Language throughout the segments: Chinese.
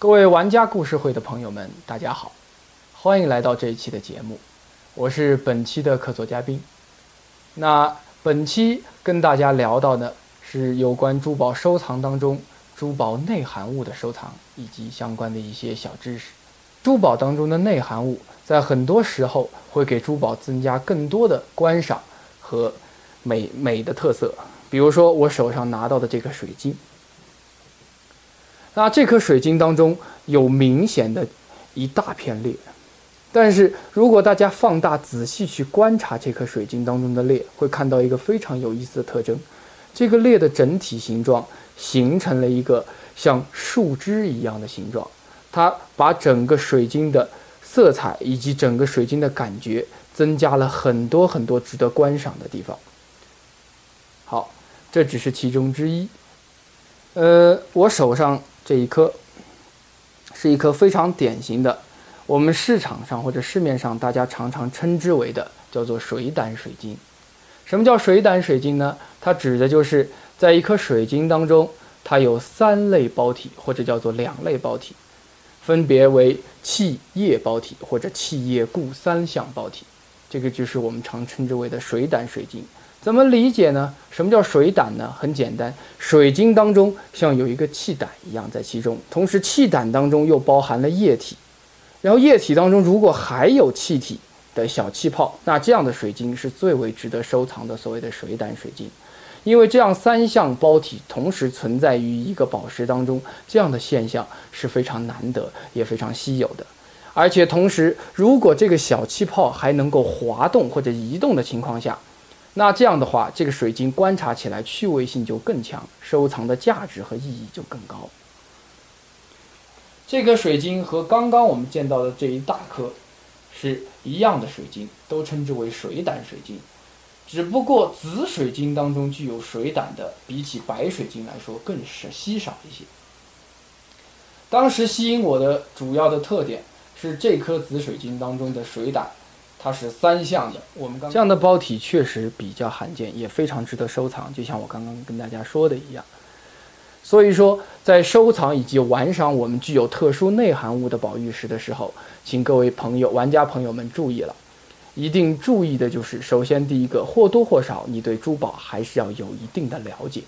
各位玩家故事会的朋友们，大家好，欢迎来到这一期的节目，我是本期的客座嘉宾。那本期跟大家聊到的是有关珠宝收藏当中珠宝内含物的收藏以及相关的一些小知识。珠宝当中的内含物，在很多时候会给珠宝增加更多的观赏和美美的特色。比如说我手上拿到的这个水晶。那这颗水晶当中有明显的一大片裂，但是如果大家放大仔细去观察这颗水晶当中的裂，会看到一个非常有意思的特征：这个裂的整体形状形成了一个像树枝一样的形状，它把整个水晶的色彩以及整个水晶的感觉增加了很多很多值得观赏的地方。好，这只是其中之一。呃，我手上。这一颗是一颗非常典型的，我们市场上或者市面上大家常常称之为的叫做水胆水晶。什么叫水胆水晶呢？它指的就是在一颗水晶当中，它有三类包体或者叫做两类包体，分别为气液包体或者气液固三相包体。这个就是我们常称之为的水胆水晶。怎么理解呢？什么叫水胆呢？很简单，水晶当中像有一个气胆一样在其中，同时气胆当中又包含了液体，然后液体当中如果还有气体的小气泡，那这样的水晶是最为值得收藏的，所谓的水胆水晶。因为这样三项包体同时存在于一个宝石当中，这样的现象是非常难得也非常稀有的。而且同时，如果这个小气泡还能够滑动或者移动的情况下，那这样的话，这个水晶观察起来趣味性就更强，收藏的价值和意义就更高。这颗水晶和刚刚我们见到的这一大颗是一样的水晶，都称之为水胆水晶。只不过紫水晶当中具有水胆的，比起白水晶来说更是稀少一些。当时吸引我的主要的特点是这颗紫水晶当中的水胆。它是三项的，我们刚这样的包体确实比较罕见，也非常值得收藏。就像我刚刚跟大家说的一样，所以说在收藏以及玩赏我们具有特殊内涵物的宝玉石的时候，请各位朋友、玩家朋友们注意了，一定注意的就是，首先第一个，或多或少你对珠宝还是要有一定的了解，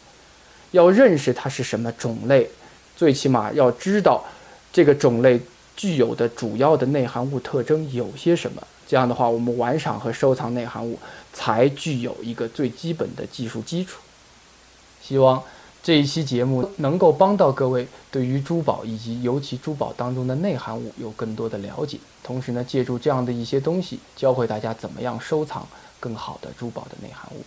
要认识它是什么种类，最起码要知道这个种类具有的主要的内涵物特征有些什么。这样的话，我们玩赏和收藏内含物才具有一个最基本的技术基础。希望这一期节目能够帮到各位，对于珠宝以及尤其珠宝当中的内含物有更多的了解。同时呢，借助这样的一些东西，教会大家怎么样收藏更好的珠宝的内含物。